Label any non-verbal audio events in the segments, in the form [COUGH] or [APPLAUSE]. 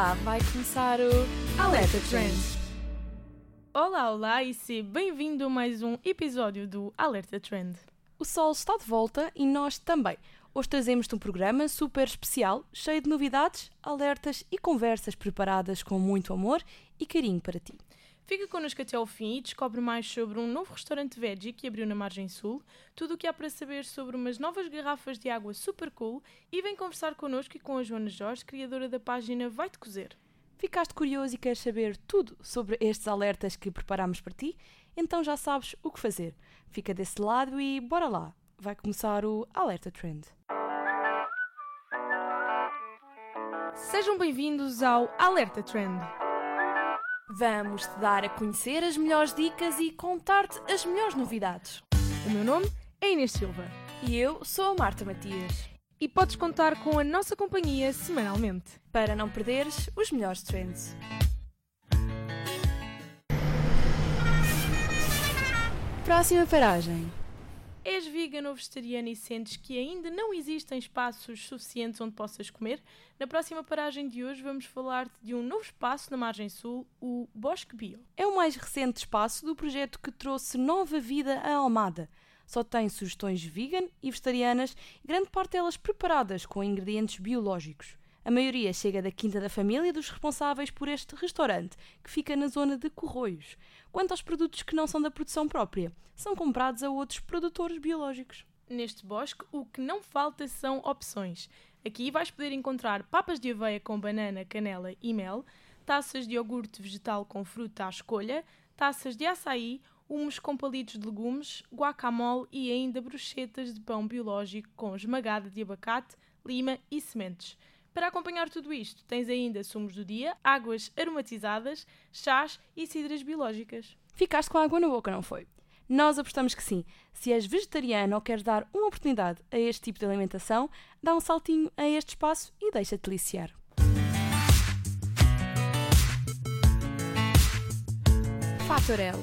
lá, vai começar o Alerta Trend. Olá, olá e seja bem-vindo a mais um episódio do Alerta Trend. O sol está de volta e nós também. Hoje trazemos-te um programa super especial, cheio de novidades, alertas e conversas preparadas com muito amor e carinho para ti. Fica connosco até ao fim e descobre mais sobre um novo restaurante veggie que abriu na Margem Sul, tudo o que há para saber sobre umas novas garrafas de água super cool e vem conversar connosco e com a Joana Jorge, criadora da página Vai-te Cozer. Ficaste curioso e queres saber tudo sobre estes alertas que preparamos para ti? Então já sabes o que fazer. Fica desse lado e bora lá! Vai começar o Alerta Trend. Sejam bem-vindos ao Alerta Trend. Vamos te dar a conhecer as melhores dicas e contar-te as melhores novidades. O meu nome é Inês Silva E eu sou a Marta Matias. e podes contar com a nossa companhia semanalmente. Para não perderes os melhores trends. Próxima paragem. És vegan ou vegetariano e sentes que ainda não existem espaços suficientes onde possas comer? Na próxima paragem de hoje vamos falar-te de um novo espaço na margem sul, o Bosque Bio. É o mais recente espaço do projeto que trouxe nova vida à Almada. Só tem sugestões vegan e vegetarianas grande parte delas preparadas com ingredientes biológicos. A maioria chega da quinta da família dos responsáveis por este restaurante, que fica na zona de Corroios. Quanto aos produtos que não são da produção própria, são comprados a outros produtores biológicos. Neste bosque, o que não falta são opções. Aqui vais poder encontrar papas de aveia com banana, canela e mel, taças de iogurte vegetal com fruta à escolha, taças de açaí, humos com palitos de legumes, guacamole e ainda brochetas de pão biológico com esmagada de abacate, lima e sementes. Para acompanhar tudo isto, tens ainda sumos do dia, águas aromatizadas, chás e cidras biológicas. Ficaste com água na boca, não foi? Nós apostamos que sim. Se és vegetariano ou queres dar uma oportunidade a este tipo de alimentação, dá um saltinho a este espaço e deixa-te deliciar. Fatorel.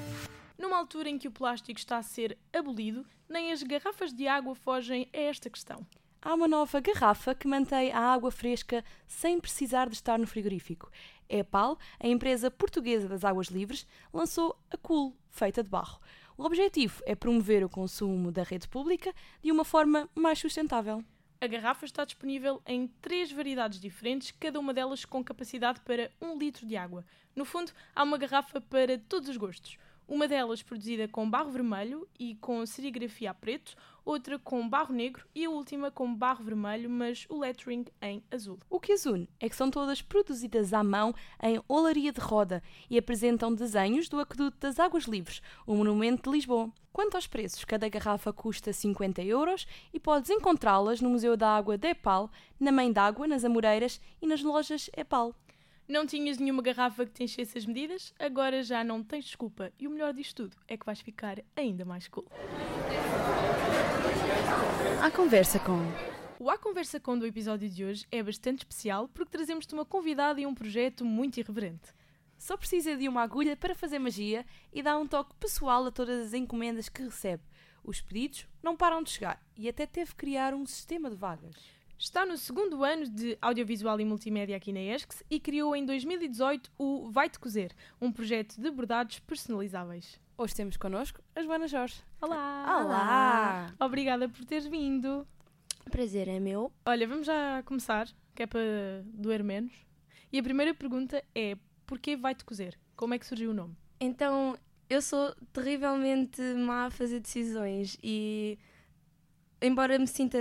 Numa altura em que o plástico está a ser abolido, nem as garrafas de água fogem a esta questão. Há uma nova garrafa que mantém a água fresca sem precisar de estar no frigorífico. A EPAL, a empresa portuguesa das águas livres, lançou a Cool, feita de barro. O objetivo é promover o consumo da rede pública de uma forma mais sustentável. A garrafa está disponível em três variedades diferentes, cada uma delas com capacidade para um litro de água. No fundo, há uma garrafa para todos os gostos. Uma delas produzida com barro vermelho e com serigrafia a preto, outra com barro negro e a última com barro vermelho, mas o lettering em azul. O que as une é que são todas produzidas à mão em olaria de roda e apresentam desenhos do Aqueduto das Águas Livres, o monumento de Lisboa. Quanto aos preços, cada garrafa custa 50 euros e podes encontrá-las no Museu da Água de Epal, na Mãe d'Água, nas Amoreiras e nas lojas Epal. Não tinhas nenhuma garrafa que te enchesse as medidas? Agora já não tens desculpa. E o melhor disto tudo é que vais ficar ainda mais cool. A conversa com O A Conversa Com do episódio de hoje é bastante especial porque trazemos-te uma convidada e um projeto muito irreverente. Só precisa de uma agulha para fazer magia e dá um toque pessoal a todas as encomendas que recebe. Os pedidos não param de chegar e até teve que criar um sistema de vagas. Está no segundo ano de Audiovisual e Multimédia aqui na ESCS e criou em 2018 o Vai-te Cozer, um projeto de bordados personalizáveis. Hoje temos connosco a Joana Jorge. Olá! Olá! Obrigada por teres vindo. Prazer é meu. Olha, vamos já começar, que é para doer menos. E a primeira pergunta é: porquê Vai-te Cozer? Como é que surgiu o nome? Então, eu sou terrivelmente má a fazer decisões e, embora me sinta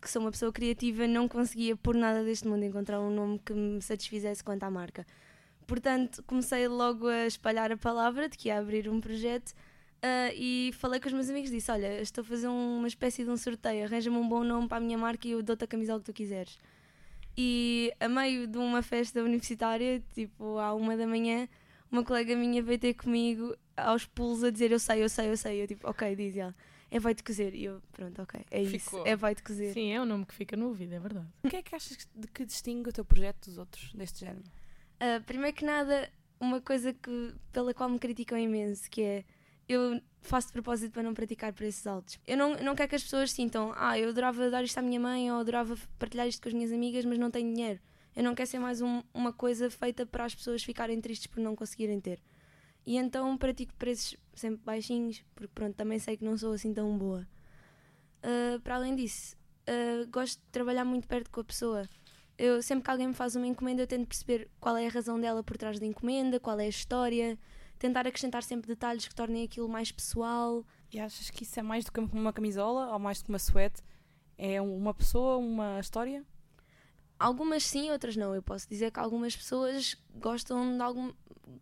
que sou uma pessoa criativa, não conseguia por nada deste mundo encontrar um nome que me satisfizesse quanto à marca. Portanto, comecei logo a espalhar a palavra de que ia abrir um projeto ah, e falei com os meus amigos disse: Olha, estou a fazer uma espécie de um sorteio, arranja-me um bom nome para a minha marca e eu dou-te a camisola que tu quiseres. E a meio de uma festa universitária, tipo à uma da manhã, uma colega minha veio ter comigo aos pulos a dizer: Eu sei, eu sei, eu sei. Eu tipo, ok, diz ela, é vai-te cozer. E eu, pronto, ok, é isso, Ficou. é vai-te cozer. Sim, é um nome que fica no ouvido, é verdade. O que é que achas de que distingue o teu projeto dos outros deste género? Ah, primeiro que nada, uma coisa que, pela qual me criticam imenso, que é eu faço de propósito para não praticar preços altos. Eu não, não quero que as pessoas sintam, ah, eu adorava dar isto à minha mãe ou adorava partilhar isto com as minhas amigas, mas não tenho dinheiro. Eu não quero ser mais um- uma coisa feita para as pessoas ficarem tristes por não conseguirem ter. E então pratico preços sempre baixinhos, porque pronto, também sei que não sou assim tão boa. Uh, para além disso, uh, gosto de trabalhar muito perto com a pessoa. Eu, sempre que alguém me faz uma encomenda, eu tento perceber qual é a razão dela por trás da encomenda, qual é a história, tentar acrescentar sempre detalhes que tornem aquilo mais pessoal. E achas que isso é mais do que uma camisola ou mais do que uma suéte? É uma pessoa, uma história? Algumas sim, outras não. Eu posso dizer que algumas pessoas gostam de, algum,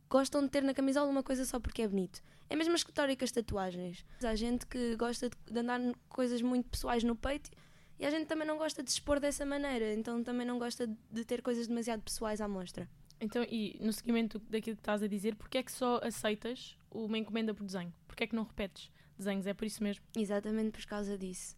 gostam de ter na camisola uma coisa só porque é bonito. É mesmo a história que as tatuagens. Há gente que gosta de andar coisas muito pessoais no peito e a gente também não gosta de se expor dessa maneira, então também não gosta de ter coisas demasiado pessoais à mostra. Então, e no seguimento daquilo que estás a dizer, porquê é que só aceitas uma encomenda por desenho? Porquê é que não repetes desenhos? É por isso mesmo? Exatamente por causa disso.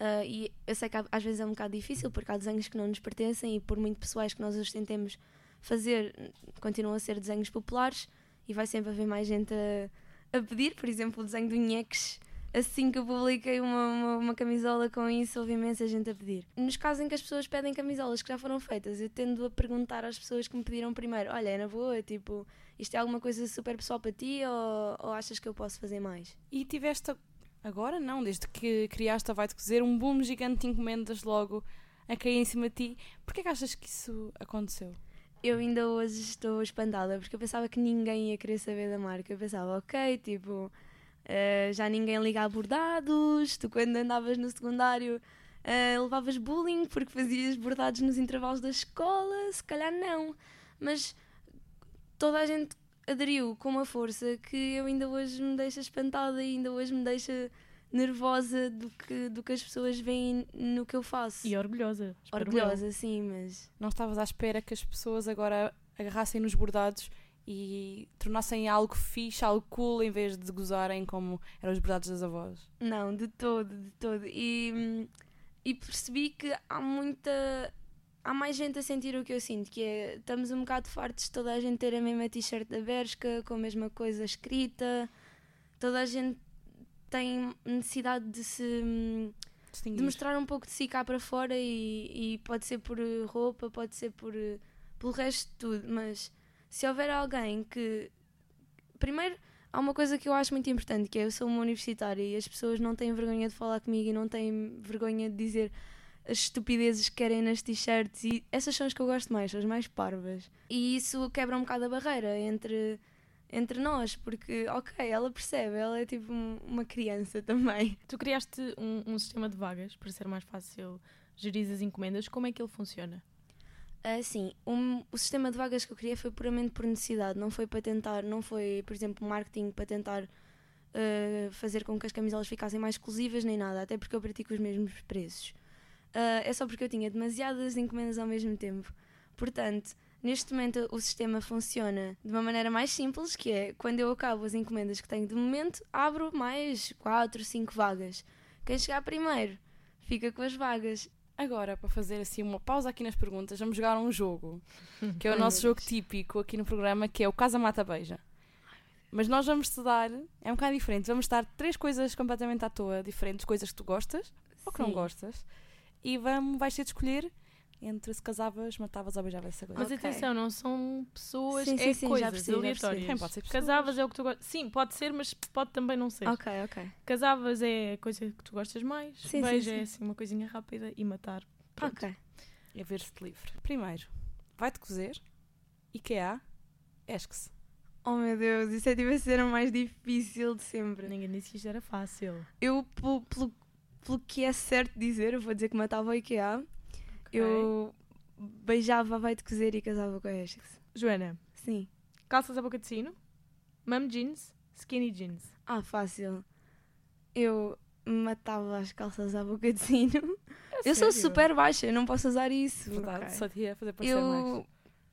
Uh, e eu sei que às vezes é um bocado difícil porque há desenhos que não nos pertencem e por muito pessoais que nós os tentemos fazer, continuam a ser desenhos populares e vai sempre haver mais gente a, a pedir. Por exemplo, o desenho do Nheques, assim que eu publiquei uma, uma, uma camisola com isso, houve imensa gente a pedir. Nos casos em que as pessoas pedem camisolas que já foram feitas, eu tendo a perguntar às pessoas que me pediram primeiro: Olha, é na boa, tipo, isto é alguma coisa super pessoal para ti ou, ou achas que eu posso fazer mais? E tiveste agora, não, desde que criaste a Vai-te Cozer, um boom gigante de encomendas logo a cair em cima de ti. Porquê que achas que isso aconteceu? eu ainda hoje estou espantada porque eu pensava que ninguém ia querer saber da marca. Eu pensava, ok, tipo, eh, já ninguém liga a bordados, tu quando andavas no secundário eh, levavas bullying porque fazias bordados nos intervalos da escola, se calhar não. Mas toda a gente aderiu com uma força que eu ainda hoje me deixa espantada e ainda hoje me deixa nervosa do que, do que as pessoas veem no que eu faço. E orgulhosa. eu. Orgulhosa, sim, mas Não estavas à espera que as pessoas agora agarrassem nos bordados e tornassem algo fixe, algo cool, em vez de gozarem como eram os bordados das avós? Não, de todo, de todo. E, e percebi que há muita. Há mais gente a sentir o que eu sinto, que é estamos um bocado fartos de toda a gente ter a mesma t-shirt da Bershka, com a mesma coisa escrita. Toda a gente tem necessidade de se de mostrar um pouco de si cá para fora e, e pode ser por roupa, pode ser por pelo resto de tudo, mas se houver alguém que primeiro há uma coisa que eu acho muito importante, que é eu sou uma universitária e as pessoas não têm vergonha de falar comigo e não têm vergonha de dizer as estupidezes que querem nas t-shirts e essas são as que eu gosto mais, são as mais parvas. E isso quebra um bocado a barreira entre entre nós, porque ok, ela percebe, ela é tipo um- uma criança [LAUGHS] também. Tu criaste um, um sistema de vagas para ser mais fácil gerir as encomendas. Como é que ele funciona? Ah, sim, um- o sistema de vagas que eu criei foi puramente por necessidade, não foi para tentar, não foi, por exemplo, marketing para tentar ah, fazer com que as camisolas ficassem mais exclusivas nem nada, até porque eu pratico os mesmos preços. Ah, é só porque eu tinha demasiadas encomendas ao mesmo tempo. Portanto, neste momento o sistema funciona de uma maneira mais simples, que é quando eu acabo as encomendas que tenho de momento, abro mais 4, 5 vagas. Quem chegar primeiro fica com as vagas. Agora, para fazer assim uma pausa aqui nas perguntas, vamos jogar um jogo, que é o [LAUGHS] nosso jogo típico aqui no programa, que é o Casa Mata Beija. Mas nós vamos te dar, é um bocado diferente, vamos te dar três coisas completamente à toa, diferentes, coisas que tu gostas ou que não gostas, e vamos, vais ter de escolher entre se casavas, matavas ou beijavas essa coisa. Mas Ok. atenção, não são pessoas, Sim, é sim, sim, coisas percebi, aleatórias. Também pode ser pessoas. Casavas é o que tu gostas. Sim, pode ser, mas pode também não ser. Ok, ok. Casavas é a coisa que tu gostas mais. Sim, sim, Beijo sim. é assim uma coisinha rápida e matar. Pronto. Ok. É ver-se-te livre. Primeiro, vai-te cozer, IKEA, Esques. Oh meu Deus, isso é tipo a cena mais difícil de sempre. Ninguém disse que isto era fácil. Eu, pelo, pelo, pelo que é certo dizer, eu vou dizer que matava o IKEA. Eu beijava a vai de cozer e casava com a Essex. Joana, Sim. calças à boca de sino, mum jeans, skinny jeans. Ah, fácil. Eu matava as calças à boca de sino. eu sou sério? super baixa, eu não posso usar isso. Verdade, Ok. só te ia fazer parecer mais. Eu,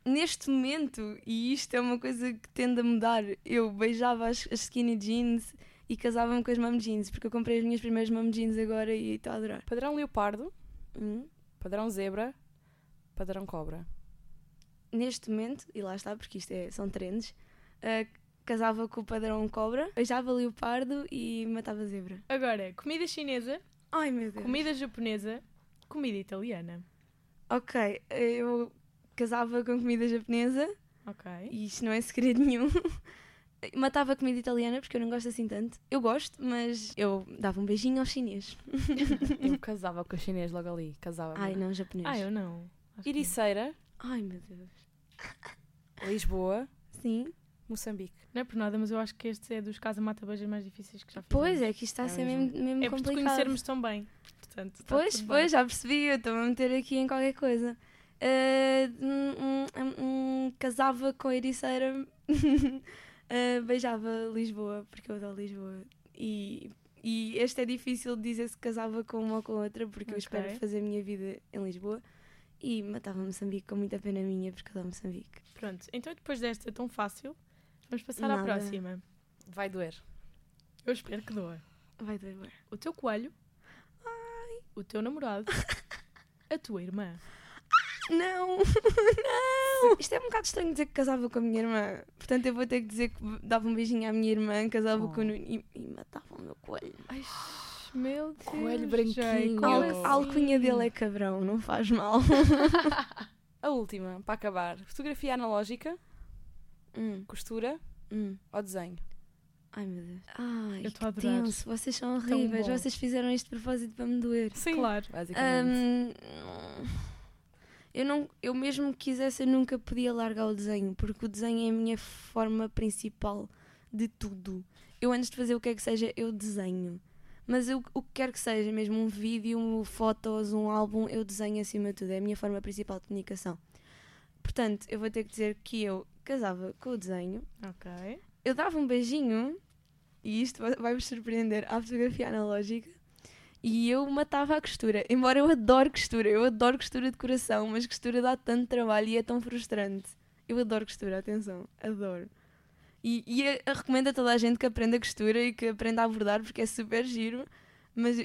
neste momento, e isto é uma coisa que tende a mudar, eu beijava as, as skinny jeans e casava-me com as mom jeans, porque eu comprei as minhas primeiras mom jeans agora e estou a adorar. Padrão leopardo, Hum. Padrão zebra, padrão cobra. Neste momento, e lá está, porque isto é, são trends, ah, casava com o padrão cobra, beijava leopardo e matava zebra. Agora, comida chinesa, Ai meu Deus. comida japonesa, comida italiana. Ok, eu casava com comida japonesa, Ok. e isto não é segredo nenhum. [LAUGHS] Matava comida italiana porque eu não gosto assim tanto. Eu gosto, mas eu dava um beijinho ao chinês. Eu [LAUGHS] casava com o chinês logo ali. Casava. Ai, não, japonês. Ah, eu não. Acho que. Iriceira, Ai, meu Deus. Lisboa, Sim. Moçambique. Não é por nada, mas eu acho que este é dos casa-mata-beijas mais difíceis que já fiz. Pois é, que isto está a É ser mesmo. mesmo, mesmo É por te complicado. conhecermos tão bem. Portanto, Pois, pois, bem. já percebi, eu estou a meter aqui em qualquer coisa. Ah, um, um- um- casava com a Ericeira, [LAUGHS] Ah, beijava Lisboa, porque eu adoro Lisboa. E, e este é difícil de dizer se casava com uma ou com outra, porque eu espero fazer a minha vida em Lisboa. E matava Moçambique com muita pena minha, porque adoro Moçambique. Pronto, então depois desta tão fácil, vamos passar à Nada. próxima. Vai doer. Eu espero que doa. Vai doer. O teu coelho, o teu namorado, [LAUGHS] a tua irmã. Não! [LAUGHS] não! Isto é um bocado estranho dizer que casava com a minha irmã. Portanto, eu vou ter que dizer que dava um beijinho à minha irmã, casava Oh. com o Nuno e, e matava o meu coelho. Ai, meu Deus. Coelho branquinho. Al- assim? a alcunha dele é cabrão, não faz mal. [LAUGHS] A última, para acabar. Fotografia analógica, Hum, costura hum. ou desenho? Ai meu Deus. Ai, Eu estou a adorar. tenso. Vocês são horríveis. Vocês fizeram isto de propósito para me doer. Sim. Claro. Basicamente. Hum, eu, não, eu mesmo que quisesse, eu nunca podia largar o desenho, porque o desenho é a minha forma principal de tudo. Eu antes de fazer o que é que seja, eu desenho. Mas eu, o que quer que seja, mesmo um vídeo, fotos, um álbum, eu desenho acima de tudo. É a minha forma principal de comunicação. Portanto, eu vou ter que dizer que eu casava com o desenho, Ok. eu dava um beijinho, e isto vai- vai-vos surpreender, à fotografia analógica, e eu matava a costura. Embora eu adoro costura, eu adoro costura de coração, mas costura dá tanto trabalho e é tão frustrante. Eu adoro costura, atenção, adoro. E, e eu, eu recomendo a toda a gente que aprenda costura e que aprenda a bordar, porque é super giro, mas...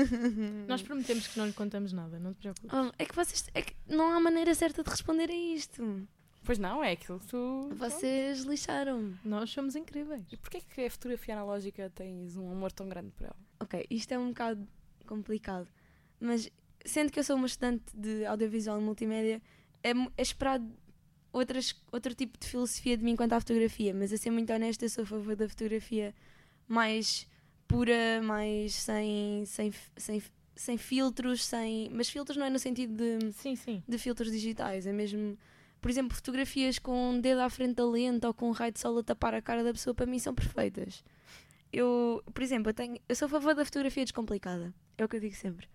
[LAUGHS] Nós prometemos que não lhe contamos nada, não te preocupes. Oh, é que vocês... É que não há maneira certa de responder a isto. Pois não, é aquilo que tu. Vocês lixaram. Nós somos incríveis. E porquê que a fotografia analógica tens um amor tão grande por ela? Ok, isto é um bocado complicado, mas sendo que eu sou uma estudante de audiovisual e multimédia, é, é esperado outras, outro tipo de filosofia de mim quanto à fotografia, mas a ser muito honesta, eu sou a favor da fotografia mais pura, mais sem, sem, sem, sem filtros, sem. Mas filtros não é no sentido de Sim, sim. de filtros digitais, é mesmo, por exemplo, fotografias com um dedo à frente da lente ou com um raio de sol a tapar a cara da pessoa, para mim são perfeitas. Eu, por exemplo, eu, tenho, eu sou a favor da fotografia descomplicada, é o que eu digo sempre.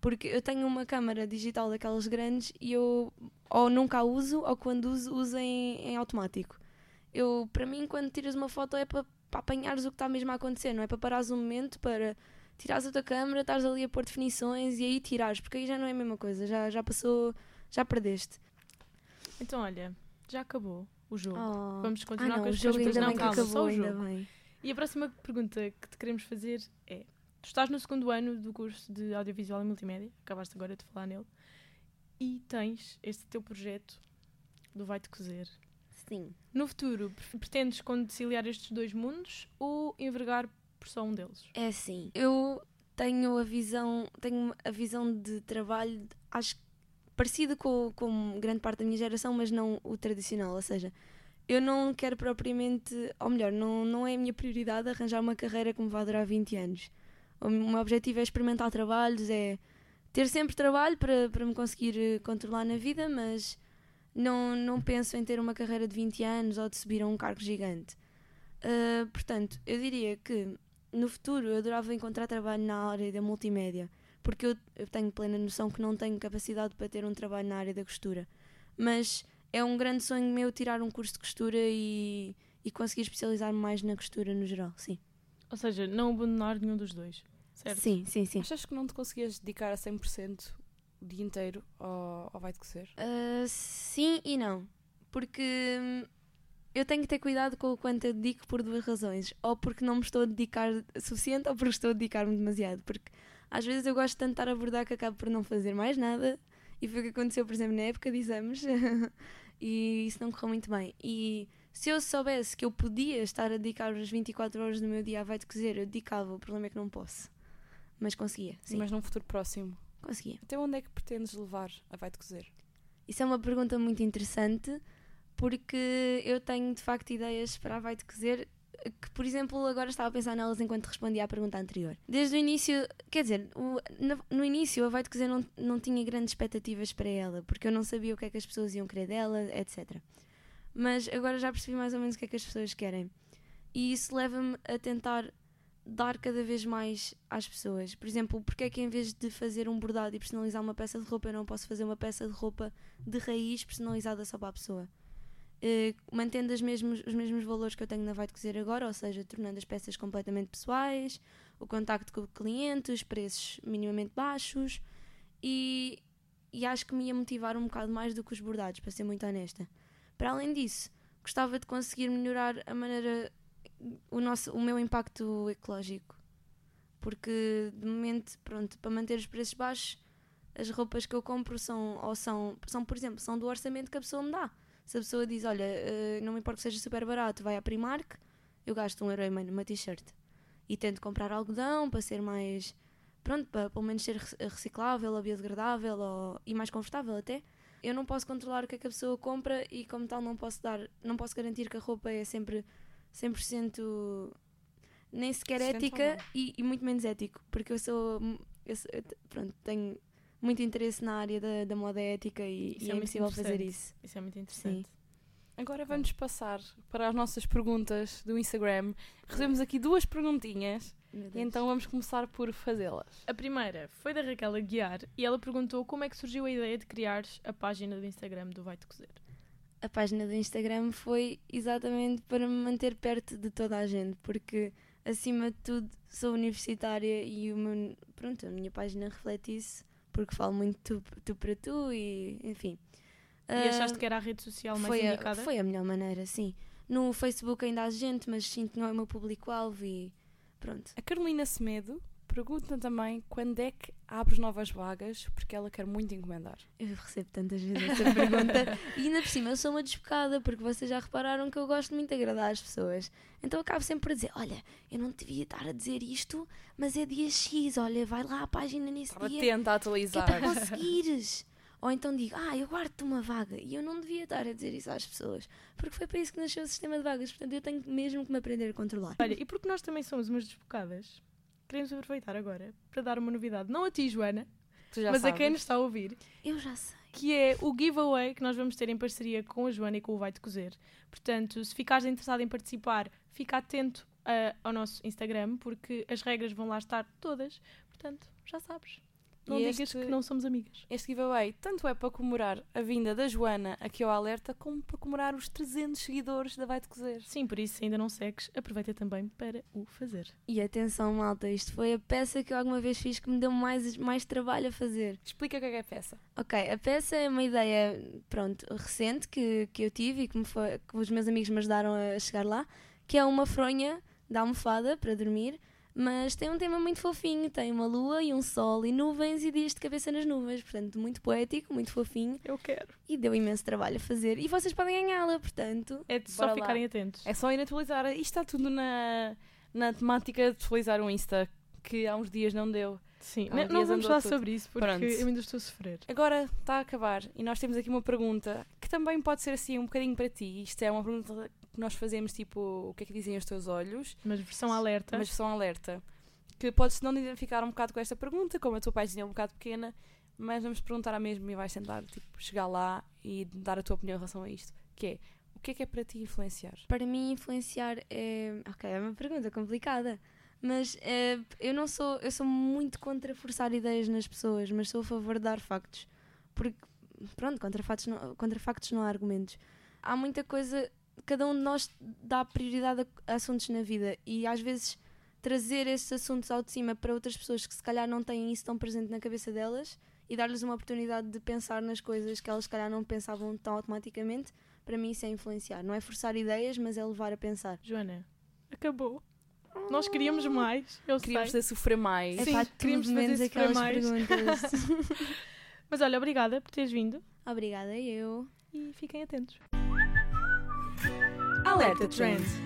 Porque eu tenho uma câmara digital daquelas grandes e eu ou nunca a uso ou quando uso, uso em, em automático. Eu, para mim, quando tiras uma foto é para, para apanhares o que está mesmo a acontecer, não é para parares um momento para tirares a tua câmera, estás ali a pôr definições e aí tirares, porque aí já não é a mesma coisa, já, já passou, já perdeste. Então, olha, já acabou o jogo. Oh. Vamos Ah, continuar não, com o as perguntas. Não, calma, só acabou, o ainda jogo. E a próxima pergunta que te queremos fazer é: tu estás no segundo ano do curso de Audiovisual e Multimédia, acabaste agora de falar nele, e tens este teu projeto do Vai-te Cozer. Sim. No futuro, pre- pretendes conciliar estes dois mundos ou envergar por só um deles? É assim, eu tenho a visão, tenho a visão de trabalho, acho que parecida com, com grande parte da minha geração, mas não o tradicional, ou seja, eu não quero propriamente, ou melhor, não, não é a minha prioridade arranjar uma carreira que me vá durar 20 anos. O meu objetivo é experimentar trabalhos, é ter sempre trabalho para, para me conseguir eh, controlar na vida, mas não, não penso em ter uma carreira de 20 anos ou de subir a um cargo gigante. Ah, portanto, eu diria que no futuro eu adorava encontrar trabalho na área da multimédia, porque eu, eu tenho plena noção que não tenho capacidade para ter um trabalho na área da costura. Mas é um grande sonho meu tirar um curso de costura e, e conseguir especializar-me mais na costura no geral, sim. Ou seja, não abandonar nenhum dos dois, certo? Sim, sim, sim. Achas que não te conseguias dedicar a 100% o dia inteiro ao, ao vai-te cozer? Ah, sim e não. Porque hum, eu tenho que ter cuidado com o quanto eu dedico por duas razões. Ou porque não me estou a dedicar o suficiente, ou porque estou a dedicar-me demasiado. Porque às vezes eu gosto tanto de estar a abordar que acabo por não fazer mais nada. E foi o que aconteceu, por exemplo, na época de exames. [LAUGHS] e isso não correu muito bem. E se eu soubesse que eu podia estar a dedicar as 24 horas do meu dia a vai-te cozer, eu dedicava. O problema é que não posso. Mas conseguia, sim. Mas num futuro próximo. Conseguia. Até onde é que pretendes levar a vai-te cozer? Isso é uma pergunta muito interessante porque eu tenho de facto ideias para a Vai de Cozer que, por exemplo, agora estava a pensar nelas enquanto respondia à pergunta anterior. Desde o início, quer dizer, o, no, no, início a Vai de Cozer não, não tinha grandes expectativas para ela, porque eu não sabia o que é que as pessoas iam querer dela, etc. Mas agora já percebi mais ou menos o que é que as pessoas querem. E isso leva-me a tentar dar cada vez mais às pessoas. Por exemplo, porque é que em vez de fazer um bordado e personalizar uma peça de roupa, eu não posso fazer uma peça de roupa de raiz personalizada só para a pessoa? Uh, mantendo os mesmos, os mesmos valores que eu tenho na Vai de Cozer agora, ou seja, tornando as peças completamente pessoais, o contacto com o cliente, os preços minimamente baixos e, e acho que me ia motivar um bocado mais do que os bordados, para ser muito honesta. Para além disso, gostava de conseguir melhorar a maneira, o, nosso, o meu impacto ecológico, porque de momento, pronto, para manter os preços baixos, as roupas que eu compro são, ou são, são, por exemplo, são do orçamento que a pessoa me dá se a pessoa diz, olha, uh, não me importa que seja super barato, vai à Primark, eu gasto um euro e meio numa t-shirt. E tento comprar algodão para ser mais, pronto, para pelo menos ser reciclável ou biodegradável ou, e mais confortável até. Eu não posso controlar o que é que a pessoa compra e como tal não posso dar, não posso garantir que a roupa é sempre 100% nem sequer ética e, e, muito menos ético, porque eu sou, eu sou, pronto, tenho muito interesse na área da, da moda ética e, e é, é impossível fazer isso. Isso é muito interessante. Sim. Agora vamos passar para as nossas perguntas do Instagram. Recebemos aqui duas perguntinhas. Então vamos começar por fazê-las. A primeira foi da Raquel Aguiar e ela perguntou como é que surgiu a ideia de criar a página do Instagram do Vai-te Cozer. A página do Instagram foi exatamente para me manter perto de toda a gente, porque acima de tudo sou universitária e o meu, pronto, a minha página reflete isso porque falo muito tu, tu para tu e enfim. E achaste uh, que era a rede social mais foi indicada? A, foi a melhor maneira, sim. No Facebook ainda há gente, mas sinto que não é o meu público-alvo e pronto. A Carolina Semedo pergunta também quando é que abres novas vagas, porque ela quer muito encomendar. Eu recebo tantas vezes essa pergunta e ainda por cima eu sou uma despocada, porque vocês já repararam que eu gosto muito de agradar as pessoas. Então acabo sempre a dizer: Olha, eu não devia estar a dizer isto, mas é dia X, olha, vai lá à página nesse Estava dia. Tenta atualizar. Que é para conseguires. Ou então digo, ah, eu guardo-te uma vaga. E eu não devia estar a dizer isso às pessoas. Porque foi para isso que nasceu o sistema de vagas. Portanto, eu tenho mesmo que me aprender a controlar. Olha, e porque nós também somos umas desbocadas, queremos aproveitar agora para dar uma novidade. Não a ti, Joana, mas sabes. a quem nos está a ouvir. Eu já sei. Que é o giveaway que nós vamos ter em parceria com a Joana e com o Vai-te Cozer. Portanto, se ficares interessado em participar, fica atento uh, ao nosso Instagram, porque as regras vão lá estar todas. Portanto, já sabes. Não e digas que não somos amigas. Este giveaway tanto é para comemorar a vinda da Joana aqui ao Alerta, como para comemorar os 300 seguidores da Vai-te Cozer. Sim, por isso, se ainda não segues, aproveita também para o fazer. E atenção, malta, isto foi a peça que eu alguma vez fiz que me deu mais, mais trabalho a fazer. Explica o que é, que é a peça. Ok, a peça é uma ideia, pronto, recente que, que eu tive e que, me foi, que os meus amigos me ajudaram a chegar lá, que é uma fronha da almofada para dormir mas tem um tema muito fofinho, tem uma lua e um sol e nuvens e dias de cabeça nas nuvens, portanto, muito poético, muito fofinho. Eu quero. E deu imenso trabalho a fazer e vocês podem ganhá-la, portanto. É de só ficarem lá. atentos. É só ir atualizar. Isto está tudo na, na temática de atualizar o Insta, que há uns dias não deu. Sim, não, não vamos falar tudo. sobre isso porque Pronto. eu ainda estou a sofrer. Agora está a acabar e nós temos aqui uma pergunta que também pode ser assim um bocadinho para ti. Isto é uma pergunta que nós fazemos tipo o que é que dizem os teus olhos. Mas versão alerta. Mas versão alerta que podes não identificar um bocado com esta pergunta, como a tua página é um bocado pequena, mas vamos perguntar a mesma e vais tentar tipo, chegar lá e dar a tua opinião em relação a isto, que é o que é que é para ti influenciar? Para mim influenciar é, ok, é uma pergunta complicada, mas é, eu não sou, eu sou muito contra forçar ideias nas pessoas, mas sou a favor de dar factos, porque pronto, contra factos não, contra factos não há argumentos. Há muita coisa, cada um de nós dá prioridade a, assuntos na vida e às vezes trazer esses assuntos ao de cima para outras pessoas que se calhar não têm isso tão presente na cabeça delas e dar-lhes uma oportunidade de pensar nas coisas que elas se calhar não pensavam tão automaticamente, para mim isso é influenciar. Não é forçar ideias, mas é levar a pensar. Joana, acabou. Nós queríamos mais. Eu queríamos fazer sofrer mais. É Sim, queríamos menos aquelas mais. perguntas. [LAUGHS] mas olha, obrigada por teres vindo. Obrigada eu. E fiquem atentos. Alerta Trends.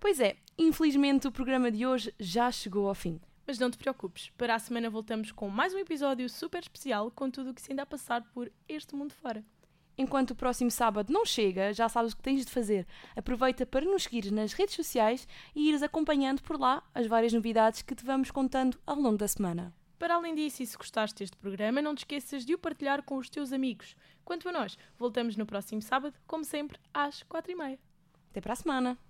Pois é, infelizmente o programa de hoje já chegou ao fim. Mas não te preocupes, para a semana voltamos com mais um episódio super especial com tudo o que se ainda a passar por este mundo fora. Enquanto o próximo sábado não chega, já sabes o que tens de fazer. Aproveita para nos seguir nas redes sociais e ires acompanhando por lá as várias novidades que te vamos contando ao longo da semana. Para além disso, e se gostaste deste programa, não te esqueças de o partilhar com os teus amigos. Quanto a nós, voltamos no próximo sábado, como sempre, às quatro e meia. Até para a semana!